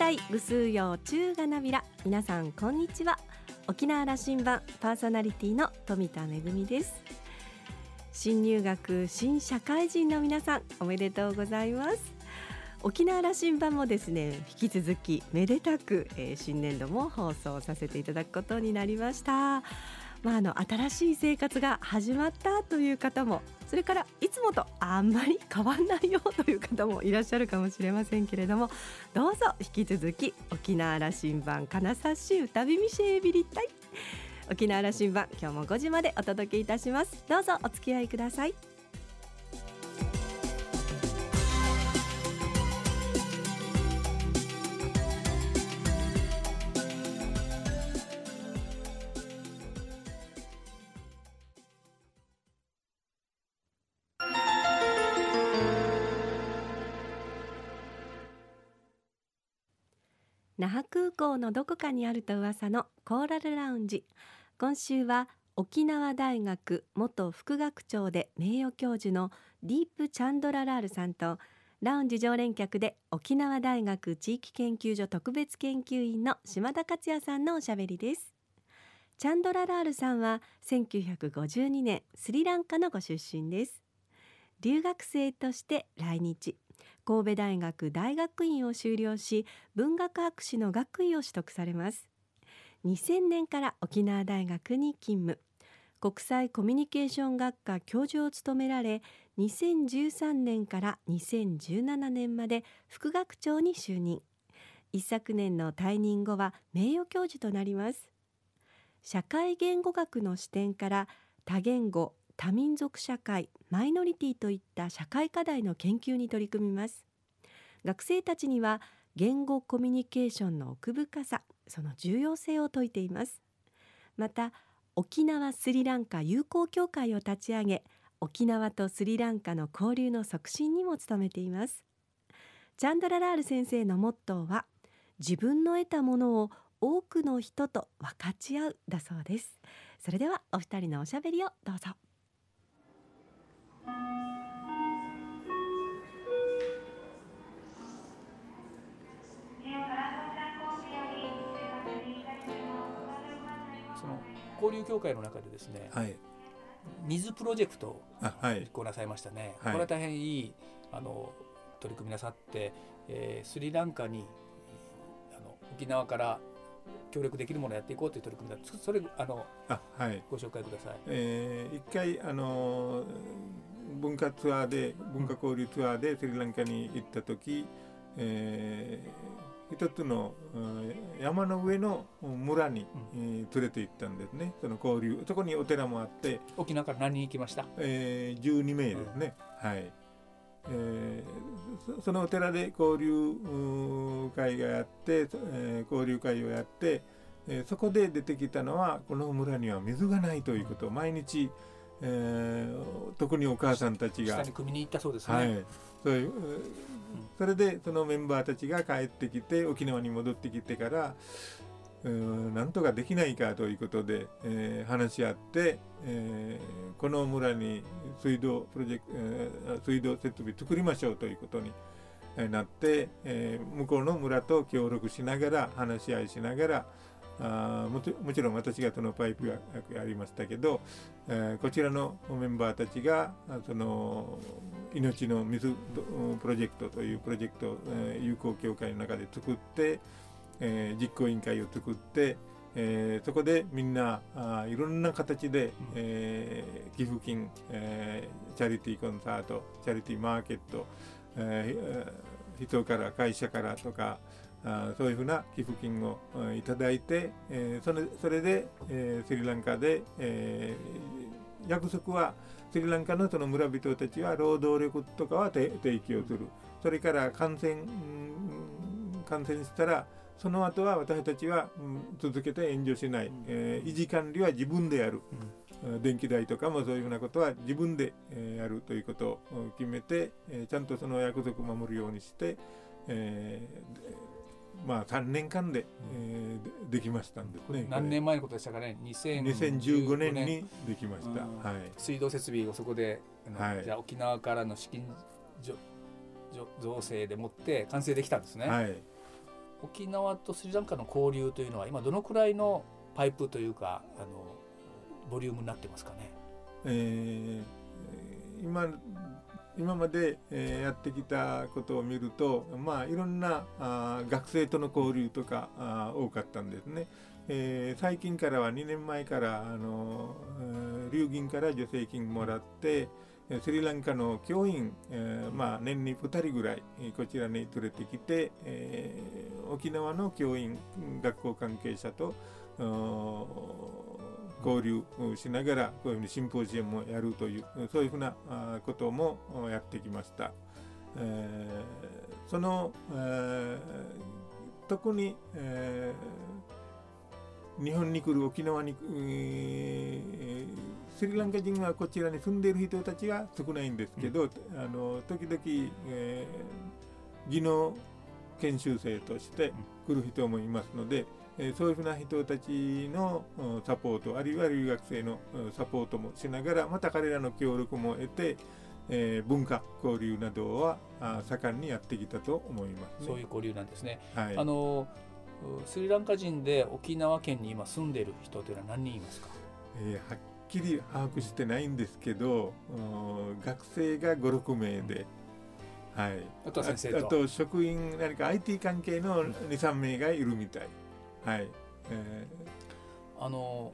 たいぐすよ中がなびら。皆さんこんにちは。沖縄羅針盤パーソナリティの富田恵です。新入学新社会人の皆さんおめでとうございます。沖縄羅針盤もですね引き続きめでたく、えー、新年度も放送させていただくことになりました。まあ、あの新しい生活が始まったという方もそれからいつもとあんまり変わんないよという方もいらっしゃるかもしれませんけれどもどうぞ引き続き沖縄羅針盤金指し歌びみしえびりたい沖縄羅針盤今日も5時までお届けいたします。どうぞお付き合いください。港のどこかにあると噂のコーラルラウンジ。今週は沖縄大学元副学長で名誉教授のディープ・チャンドララールさんとラウンジ常連客で沖縄大学地域研究所特別研究員の島田克也さんのおしゃべりです。チャンドララールさんは1952年スリランカのご出身です。留学生として来日。神戸大学大学院を修了し文学博士の学位を取得されます。2000年から沖縄大学に勤務。国際コミュニケーション学科教授を務められ2013年から2017年まで副学長に就任。一昨年の退任後は名誉教授となります。社会言語学の視点から多言語多民族社会マイノリティといった社会課題の研究に取り組みます。学生たちには言語コミュニケーションの奥深さその重要性を説いています。また沖縄スリランカ友好協会を立ち上げ沖縄とスリランカの交流の促進にも努めています。チャンドララール先生のモットーは自分の得たものを多くの人と分かち合うだそうです。それではお二人のおしゃべりをどうぞ。その交流協会の中でですね、はい、水プロジェクトを実行なさいましたね、はい、これは大変いいあの取り組みなさって、えー、スリランカにあの沖縄から協力できるものをやっていこうという取り組みだ。それあのあ、はい、ご紹介ください。えー、一回あの文化ツアーで文化交流ツアーでスリランカに行った時、えー、一つの山の上の村に、うん、えー、連れて行ったんですね。その交流そこにお寺もあって。沖縄から何人行きました、えー、12名ですね、うん、はい。えー、そのお寺で交流会がやって、えー、交流会をやって、えー、そこで出てきたのはこの村には水がないということ。を毎日、えー、特にお母さんたちが。下に組みに行ったそうですね、はい、そういうそれでそのメンバーたちが帰ってきて沖縄に戻ってきてからなんとかできないかということで、えー、話し合って、えー、この村に水道プロジェクト、えー、水道設備作りましょうということになって、えー、向こうの村と協力しながら話し合いしながらあももちろん私がそのパイプがありましたけど、えー、こちらのメンバーたちがその命の水プロジェクトというプロジェクト、えー、友好協会の中で作って、えー、実行委員会を作って、えー、そこでみんなあいろんな形で、えー、寄付金、えー、チャリティーコンサートチャリティーマーケット、えー、人から会社からとかあそういうふうな寄付金をいただいて、えー、それそれで、えー、スリランカで、えー、約束はスリランカのその村人たちは労働力とかは提供する。それから感染感染したらその後は私たちは、うん、続けて援助しない、うん、えー、維持管理は自分でやる、うん、電気代とかもそういうふうなことは自分で、えー、やるということを決めて、えー、ちゃんとその約束を守るようにして、えーまあ3年間で、えー、できましたんですね。何年前のことでしたかね？2015年にできました。はい。水道設備をそこで、はい、じゃあ沖縄からの資金造成でもって完成できたんですね。はい。沖縄とスリランカの交流というのは今どのくらいのパイプというかあのボリュームになってますかね？えー、今今まで、えー、やってきたことを見ると、まあ、いろんなあ学生との交流とかあ多かったんですね。えー、最近からは2年前からあの、えー、留銀から助成金もらってスリランカの教員、えー、まあ、年に2人ぐらいこちらに連れてきて、えー、沖縄の教員学校関係者と交流しながらこういうふうにシンポジウムをやるというそういうふうなこともやってきました。えー、その、えー、特に、えー、日本に来る沖縄に、えー、スリランカ人はこちらに住んでいる人たちが少ないんですけど、うん、あの時々、えー、技能研修生として来る人もいますので、えそういうふうな人たちのサポートあるいは留学生のサポートもしながらまた彼らの協力も得て、えー、文化交流などは盛んにやってきたと思います、ね、そういう交流なんですね。はい、あのスリランカ人で沖縄県に今住んでいる人というのは何人いますか、えー、はっきり把握してないんですけど学生が56名で、はい、あと先生あと職員何か IT 関係の23名がいるみたい。はい、えー、あの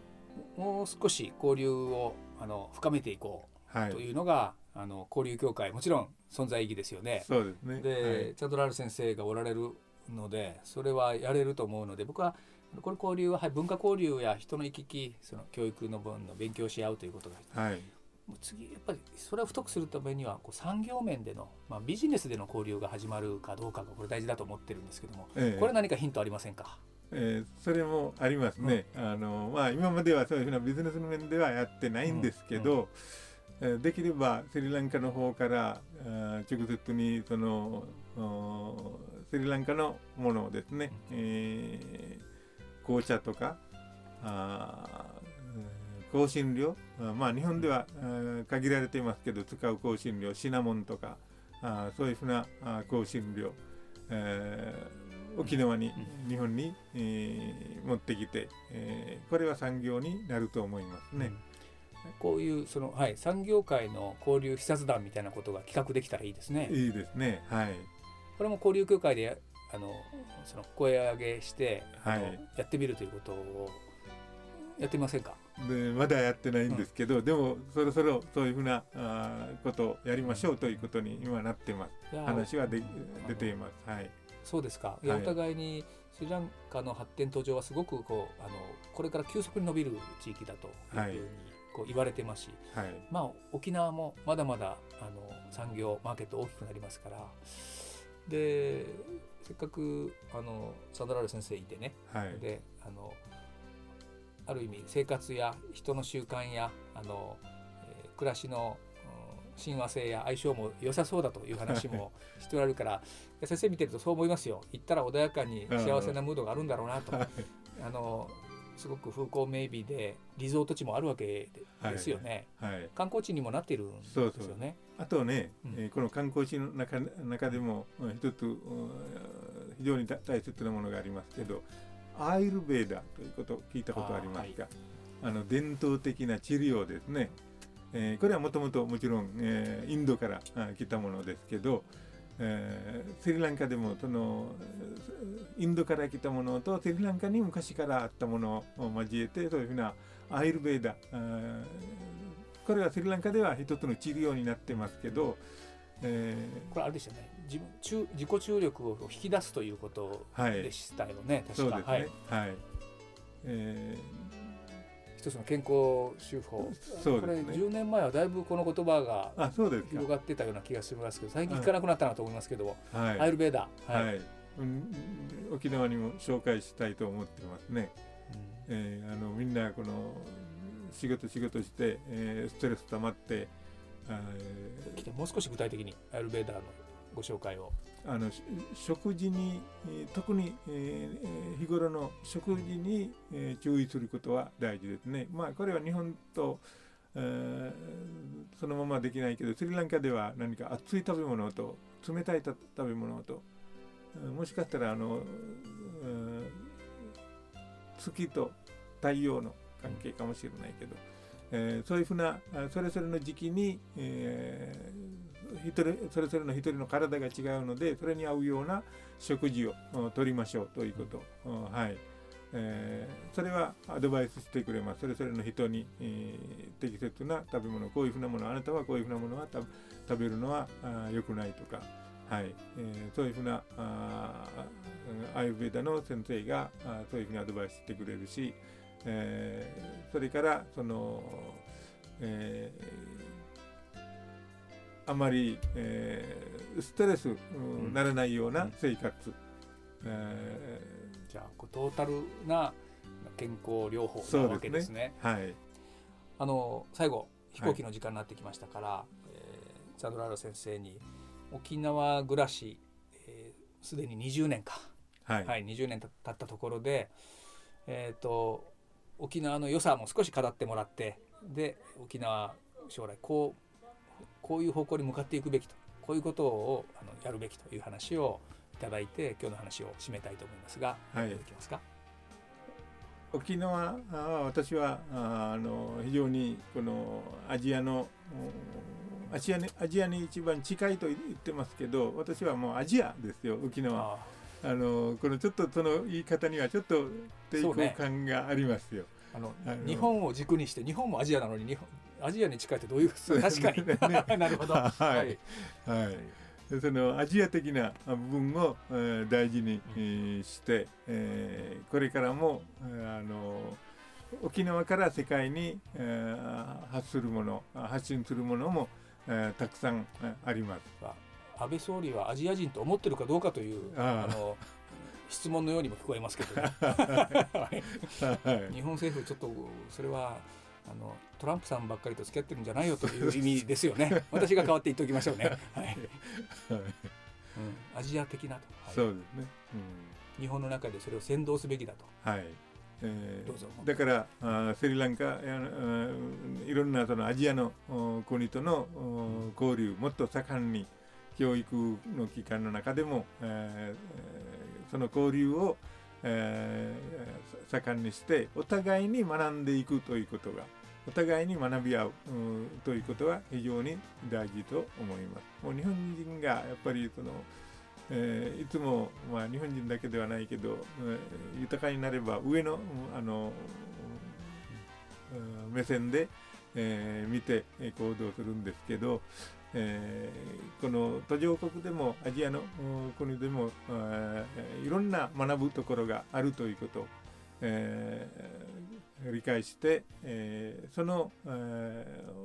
もう少し交流をあの深めていこうというのが、はい、あの交流協会もちろん存在意義ですよね。そうですね。で、はい、チャドラール先生がおられるのでそれはやれると思うので僕はこれ交流は、はい、文化交流や人の行き来その教育の分の勉強し合うということが、はい、もう次やっぱりそれを太くするためにはこう産業面での、まあ、ビジネスでの交流が始まるかどうかがこれ大事だと思ってるんですけども、ええ、これ何かヒントありませんか？えー、それもありますね、うん、あのまあ、今まではそういうふうなビジネスの面ではやってないんですけど、うんうん、できればスリランカの方から直接にそのスリランカのものをですね、えー、紅茶とかあ香辛料まあ日本では限られていますけど使う香辛料シナモンとかあそういうふうな香辛料、えー沖縄に、日本に、えー、持ってきて、えー、これは産業になると思いますね。こういうその、はい、産業界の交流視察団みたいなことが企画できたらいいですね。いいですね。はい。これも交流協会であのその声上げして、はい、やってみるということをやってみませんか？でまだやってないんですけど、うん、でもそろそろそういうふうなあことをやりましょうということに今なってます。話はで出ています。はい。そうですか、い。やお互いにスリランカの発展途上はすごくこうあのこれから急速に伸びる地域だというふうにこう言われてますし、はい、まあ、沖縄もまだまだあの産業マーケット大きくなりますからでせっかくあのサンドラル先生いてね、はい、であのある意味生活や人の習慣やあの、えー、暮らしの親和性や相性も良さそうだという話もしておられるから 先生見てるとそう思いますよ。行ったら穏やかに幸せなムードがあるんだろうなと、あのすごく風光明媚でリゾート地もあるわけですよね、はい。はい、観光地にもなっているんですよね。あとね、うん、えー、この観光地の中中でも一つ非常に大切なものがありますけどアイルベーダということ聞いたことありますかあ、はい、の伝統的な治療ですねえー、これはもともともちろん、えー、インドから来たものですけど、えー、スリランカでもそのインドから来たものとスリランカに昔からあったものを交えてそういうふうなアイルベーダこれはスリランカでは一つの治療になってますけど、えー、これあれでしたね。自分中自己注力を引き出すということでしたよね、はい、確か。そうですね。はい、はい、えー一つの健康手法。そうこれ10年前はだいぶこの言葉が広がってたような気がしますけど最近聞かなくなったなと思いますけど、はい、アイルベーダはい、はい、うん、沖縄にも紹介したいと思ってますね。うん、えー、あのみんなこの仕事仕事して、えー、ストレス溜まって、えー、もう少し具体的にアイルベーダーのご紹介を。あの食事に特に、えー、日頃の食事に、えー、注意することは大事ですね。まあこれは日本と、えー、そのままできないけどスリランカでは何か熱い食べ物と冷たい食べ物と、もしかしたらあの、月と太陽の関係かもしれないけど、えー、そういうふうなそれぞれの時期に、えー、人それぞれの一人の体が違うのでそれに合うような食事をとりましょうということ、はい、えー、それはアドバイスしてくれます。それぞれの人に、えー、適切な食べ物こういうふうなものあなたはこういうふうなものは食べるのは良くないとか、はい。えー、そういうふうなあアイベーダの先生があそういうふうにアドバイスしてくれるし、えー、それからその、えー、あまり、えー、ストレス、うん、ならないような生活、うん、えー、じゃあトータルな健康療法なわけですね。すね。はい、あの最後飛行機の時間になってきましたから、はい、えー、ザドラーロ先生に沖縄暮らしすで、ー、に20年か、はい、はい、20年経ったところで、えーと沖縄の良さも少し語ってもらってで沖縄将来こうこういう方向に向かっていくべきとこういうことをあのやるべきという話をいただいて今日の話を締めたいと思いますが、はい、いただけますか？沖縄は私はあの非常にこのアジアのアジアにアジアに一番近いと言ってますけど私はもうアジアですよ沖縄。あのこのちょっとその言い方にはちょっと抵抗感がありますよ。あの。日本を軸にして日本もアジアなのに日本アジアに近いってどういう確かに、ね、なるほど。はい、はい、はい。そのアジア的な部分を、えー、大事に、えー、して、えー、これからも、えー、あの沖縄から世界に、えー、発するもの発信するものも、えー、たくさんあります。安倍総理はアジア人と思ってるかどうかというあの質問のようにも聞こえますけど、ね。はい、日本政府ちょっとそれはあのトランプさんばっかりと付き合ってるんじゃないよという意味ですよね。私が代わって言っておきましょうね、はい、うん、アジア的なと、はい、そうですね、うん、日本の中でそれを先導すべきだと。はい。えー、だからあスリランカあいろんなそのアジアの国との交流もっと盛んに教育の機関の中でも、えー、その交流を、えー、盛んにしてお互いに学んでいくということがお互いに学び合うということは非常に大事と思います。もう日本人がやっぱりその、えー、いつも、まあ、日本人だけではないけど、えー、豊かになれば上のあの目線で、えー、見て行動するんですけど、えー、この途上国でもアジアの国でも、えー、いろんな学ぶところがあるということを、えー、理解して、えー、その、え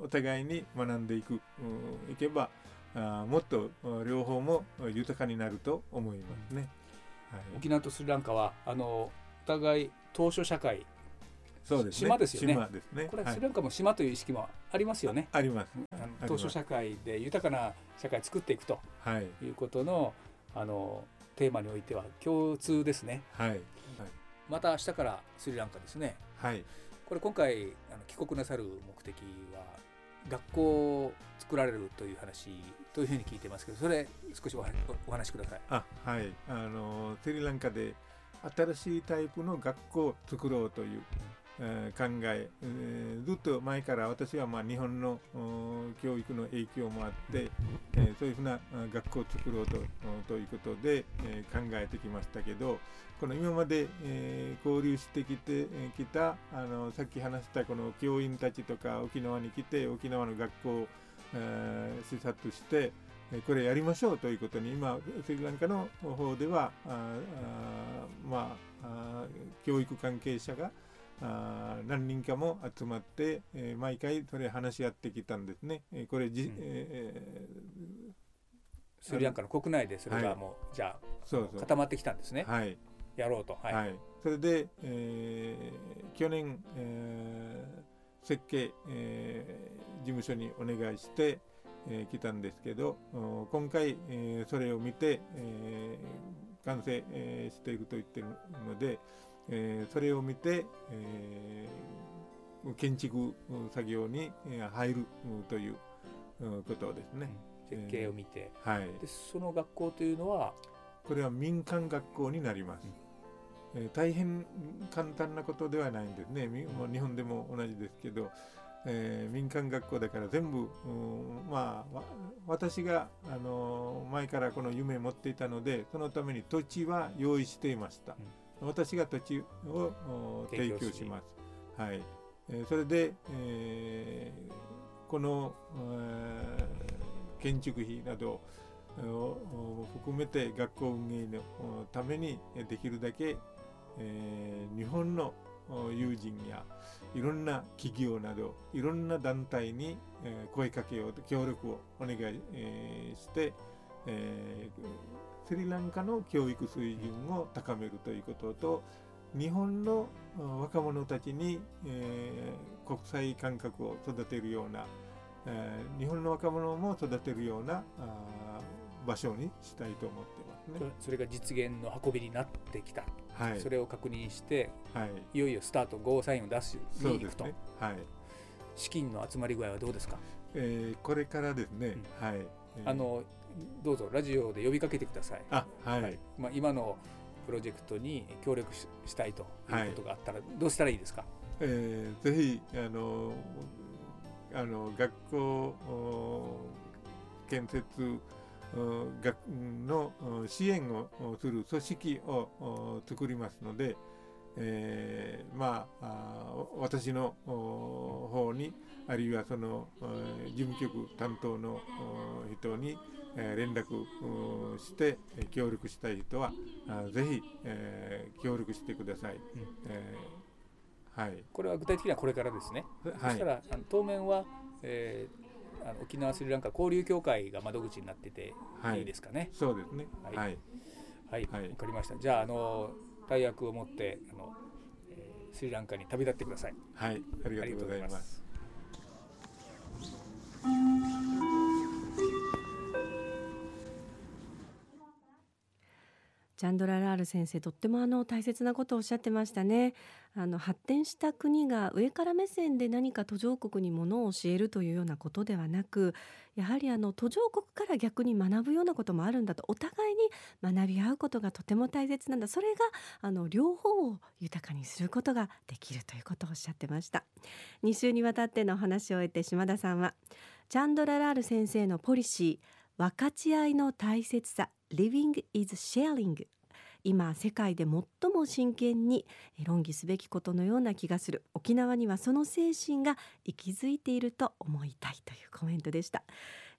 ー、お互いに学んでいく、いけばあもっと両方も豊かになると思いますね。はい、沖縄とスリランカはあのお互い当初社会そうですね、島ですよね。島ですね。これスリランカも島という意識もありますよね。あります。当初社会で豊かな社会作っていくということの、あのテーマにおいては共通ですね。はい。はい、また明日からスリランカですね。はい。これ今回あの帰国なさる目的は学校を作られるという話というふうに聞いてますけど、それ少しおお話しください。あ、はい。あのスリランカで新しいタイプの学校を作ろうというえ考ええー、ずっと前から私はまあ日本の教育の影響もあって、えー、そういうふうな学校を作ろうとということで、えー、考えてきましたけどこの今まで、えー、交流してきてきたあのさっき話したこの教員たちとか沖縄に来て沖縄の学校を、えー、視察してこれやりましょうということに今スリランカの方ではああまあ教育関係者があ何人かも集まって、えー、毎回それ話し合ってきたんですね。えー、これじ、うん、えー、スリランカの国内でそれがもう、はい、じゃあそうそう固まってきたんですね。はい、やろうと。はい、はい、それで、えー、去年、えー、設計、えー、事務所にお願いして、えー、来たんですけど今回、えー、それを見て、えー、完成、えー、していると言ってるので、えー、それを見て、えー、建築作業に入るということですね。設計を見て、えー、はい、でその学校というのは？これは民間学校になります。えー、大変簡単なことではないんですね。もう日本でも同じですけど、えー、民間学校だから全部、まあ私が、あのー、前からこの夢を持っていたのでそのために土地は用意していました。うん、私が土地を提供します。はい、えー、それで、えー、この、えー、建築費などを含めて学校運営のためにできるだけ、えー、日本の友人やいろんな企業などいろんな団体に、えー、声かけを協力をお願い、えー、して、えー、スリランカの教育水準を高めるということと日本の若者たちに、えー、国際感覚を育てるような、えー、日本の若者も育てるようなあ場所にしたいと思ってますね。それが実現の運びになってきた、はい、それを確認して、はい、いよいよスタートゴーサインを出しに行くと、ね、はい、資金の集まり具合はどうですか、えー、これからですね、うん、はい、あのどうぞラジオで呼びかけてください。あはい、はい、まあ、今のプロジェクトに協力ししたいということがあったら、どうしたらいいですか、えー、ぜひあのあの学校建設学の支援をする組織を作りますので、えー、まあ私の方にあるいはその事務局担当の人に連絡して協力したい人はぜひ協力してください。うんえー、はい、これは具体的にはこれからですね。はい、そしたらあの当面は、えーあの沖縄スリランカ交流協会が窓口になってていいですかね。そうですね。はい。はい。はい、わ、かりました。じゃあ、あの大役を持ってあの、えー、スリランカに旅立ってください。はい、ありがとうございます。ジャンドララール先生とってもあの大切なことをおっしゃってましたね。あの発展した国が上から目線で何か途上国にものを教えるというようなことではなくやはりあの途上国から逆に学ぶようなこともあるんだとお互いに学び合うことがとても大切なんだ。それがあの両方を豊かにすることができるということをおっしゃってました。2週にわたってのお話を終えて島田さんはチャンドララール先生のポリシー分かち合いの大切さ Living is sharing. 今世界で最も真剣に論議すべきことのような気がする。沖縄にはその精神が息づいていると思いたいというコメントでした。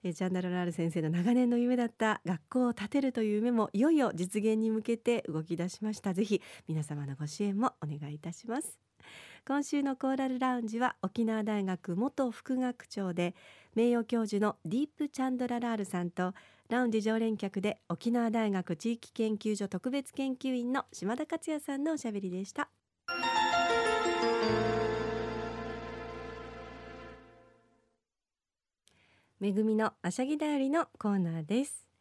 えジャンダルラール先生の長年の夢だった学校を建てるという夢もいよいよ実現に向けて動き出しました。ぜひ皆様のご支援もお願いいたします。今週のコーラルラウンジは沖縄大学元副学長で名誉教授のディープ・チャンドララールさんとラウンジ常連客で沖縄大学地域研究所特別研究員の島田克也さんのおしゃべりでした。めぐみのあしゃぎだよりのコーナーです。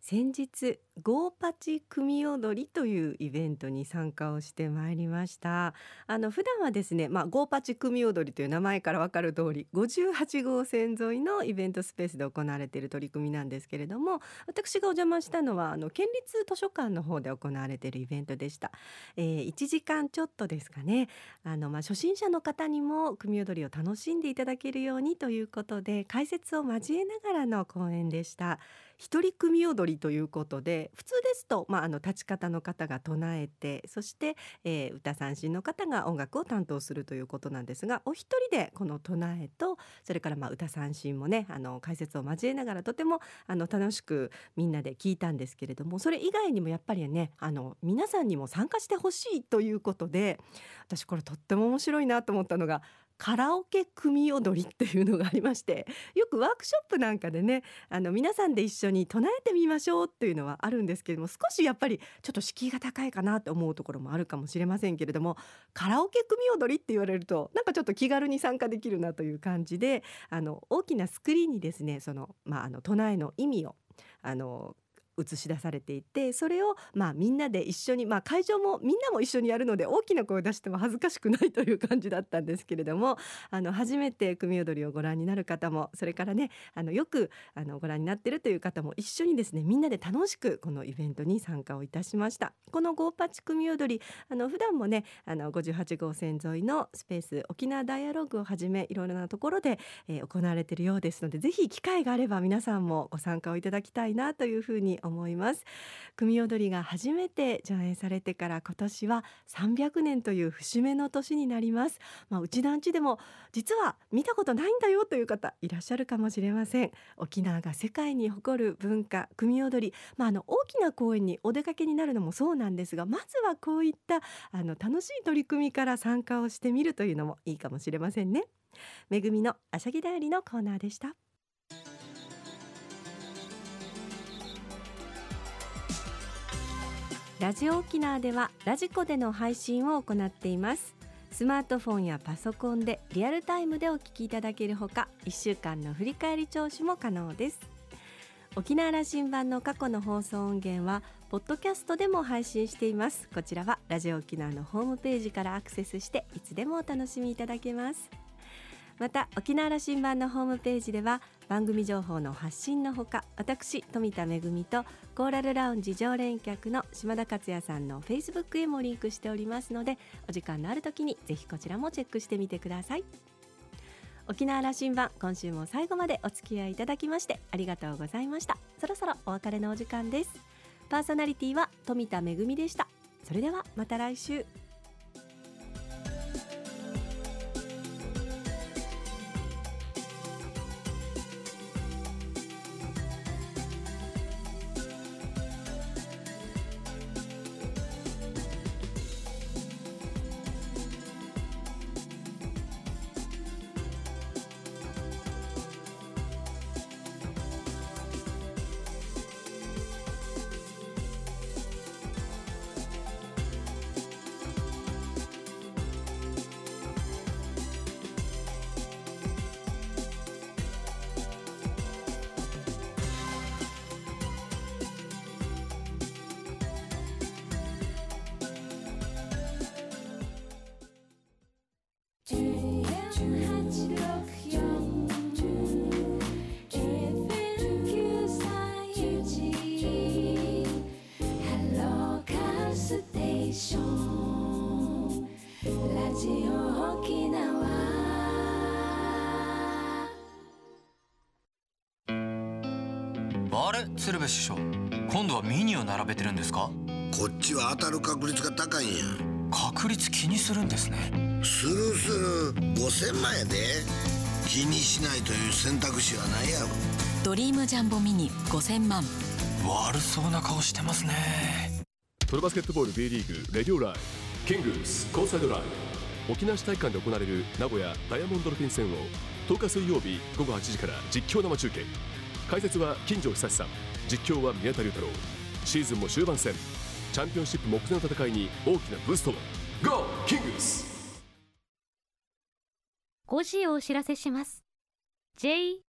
先日ゴーパチ組踊りというイベントに参加をしてまいりました。あの普段はですねまあゴーパチ組踊りという名前からわかる通り58号線沿いのイベントスペースで行われている取り組みなんですけれども私がお邪魔したのはあの県立図書館の方で行われているイベントでした、えー、1時間ちょっとですかね。あのまあ初心者の方にも組踊りを楽しんでいただけるようにということで解説を交えながらの講演でした。一人組踊りということで普通ですと、まあ、あの立ち方の方が唱えてそして、えー、歌三振の方が音楽を担当するということなんですがお一人でこの唱えとそれからまあ歌三振もねあの解説を交えながらとてもあの楽しくみんなで聞いたんですけれどもそれ以外にもやっぱりねあの皆さんにも参加してほしいということで私これとっても面白いなと思ったのがカラオケ組踊りっていうのがありまして よくワークショップなんかでねあの皆さんで一緒に唱えてみましょうっていうのはあるんですけれども少しやっぱりちょっと敷居が高いかなと思うところもあるかもしれませんけれどもカラオケ組踊りって言われるとなんかちょっと気軽に参加できるなという感じであの大きなスクリーンにですねその、まあ、あの唱えの意味をあの映し出されていてそれをまあみんなで一緒に、まあ、会場もみんなも一緒にやるので大きな声を出しても恥ずかしくないという感じだったんですけれどもあの初めて組踊りをご覧になる方もそれからねあのよくあのご覧になってるという方も一緒にですねみんなで楽しくこのイベントに参加をいたしました。このゴーパチ組踊りあの普段もねあの58号線沿いのスペース沖縄ダイアログをはじめいろいろなところで、えー、行われているようですのでぜひ機会があれば皆さんもご参加をいただきたいなというふうに思います。組踊りが初めて上演されてから今年は300年という節目の年になります。まあ、うち団地でも実は見たことないんだよという方いらっしゃるかもしれません。沖縄が世界に誇る文化組踊り。まあ、あの大きな公園にお出かけになるのもそうなんですがまずはこういったあの楽しい取り組みから参加をしてみるというのもいいかもしれませんね。めぐみのあしゃぎだよりのコーナーでした。ラジオ沖縄ではラジコでの配信を行っています。スマートフォンやパソコンでリアルタイムでお聞きいただけるほか1週間の振り返り聴取も可能です。沖縄羅針盤の過去の放送音源はポッドキャストでも配信しています。こちらはラジオ沖縄のホームページからアクセスしていつでもお楽しみいただけます。また沖縄羅針盤のホームページでは番組情報の発信のほか私富田恵とコーラルラウンジ常連客の島田克也さんのフェイスブックへもリンクしておりますのでお時間のある時にぜひこちらもチェックしてみてください。沖縄羅針盤今週も最後までお付き合いいただきましてありがとうございました。そろそろお別れのお時間です。パーソナリティは富田恵でした。それではまた来週。鶴瓶師匠今度はミニを並べてるんですか？こっちは当たる確率が高いんや。確率気にするんですね。するする5000万やで。気にしないという選択肢はないやろ。ドリームジャンボミニ5000万。悪そうな顔してますね。プロバスケットボール B リーグレディオライキングスコーサイドライ沖縄市体育館で行われる名古屋ダイヤモンドルフィン戦を10日水曜日午後8時から実況生中継解説は金城久志さん。実況は宮田龍太郎。シーズンも終盤戦。チャンピオンシップ目前の戦いに大きなブーストを。GO キングス5時をお知らせします。JOXR